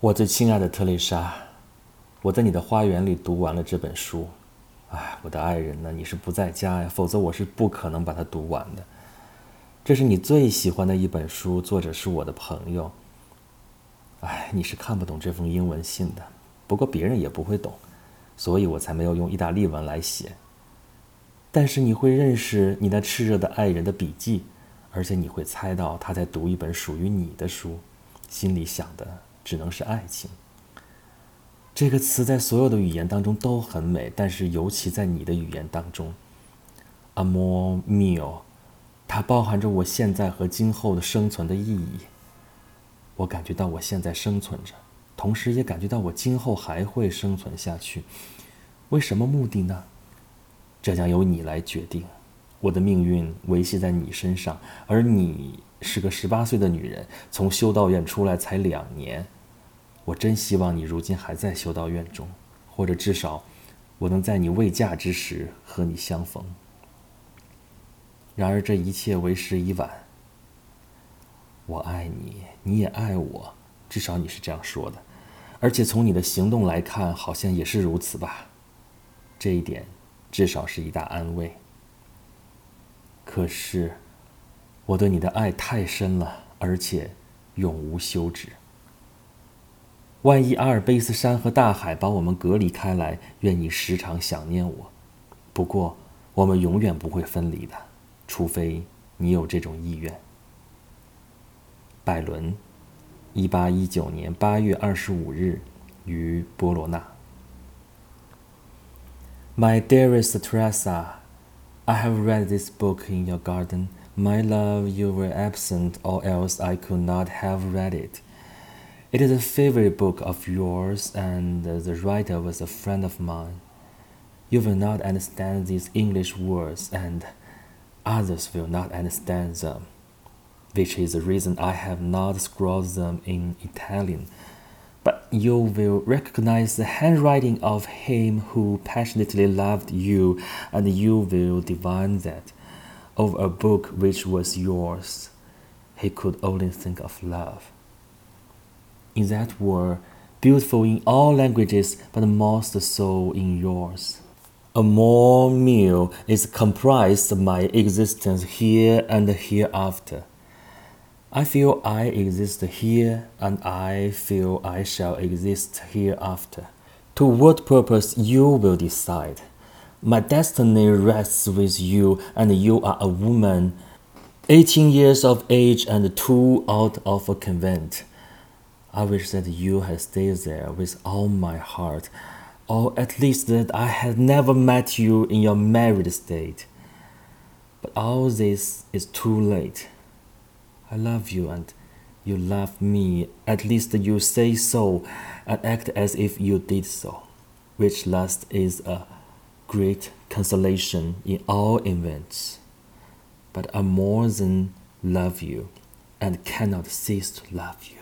我最亲爱的特蕾莎，我在你的花园里读完了这本书。哎，我的爱人呢？你是不在家呀？否则我是不可能把它读完的。这是你最喜欢的一本书，作者是我的朋友。哎，你是看不懂这封英文信的，不过别人也不会懂，所以我才没有用意大利文来写。但是你会认识你那炽热的爱人的笔记，而且你会猜到他在读一本属于你的书，心里想的只能是爱情。这个词在所有的语言当中都很美，但是尤其在你的语言当中，amor mio。它包含着我现在和今后的生存的意义。我感觉到我现在生存着，同时也感觉到我今后还会生存下去。为什么目的呢？这将由你来决定。我的命运维系在你身上，而你是个十八岁的女人，从修道院出来才两年。我真希望你如今还在修道院中，或者至少，我能在你未嫁之时和你相逢。然而这一切为时已晚。我爱你，你也爱我，至少你是这样说的，而且从你的行动来看，好像也是如此吧。这一点至少是一大安慰。可是，我对你的爱太深了，而且永无休止。万一阿尔卑斯山和大海把我们隔离开来，愿你时常想念我。不过，我们永远不会分离的。除非你有这种意愿。拜伦，一八一九年八月二十五日，于波罗那。My dearest Teresa, I have read this book in your garden. My love, you were absent, or else I could not have read it. It is a favorite book of yours, and the writer was a friend of mine. You will not understand these English words, and others will not understand them, which is the reason I have not scrawled them in Italian. But you will recognize the handwriting of him who passionately loved you, and you will divine that, over a book which was yours, he could only think of love. In that word, beautiful in all languages, but most so in yours. A more mio is comprised my existence here and hereafter. I feel I exist here, and I feel I shall exist hereafter. To what purpose you will decide. My destiny rests with you, and you are a woman, 18 years of age and two out of a convent. I wish that you had stayed there with all my heart or at least that I had never met you in your married state. But all this is too late. I love you and you love me, at least you say so and act as if you did so, which last is a great consolation in all events. But I more than love you and cannot cease to love you.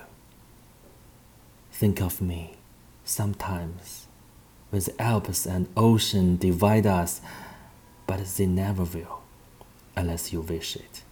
Think of me sometimes when the Alps and ocean divide us, but they never will, unless you wish it.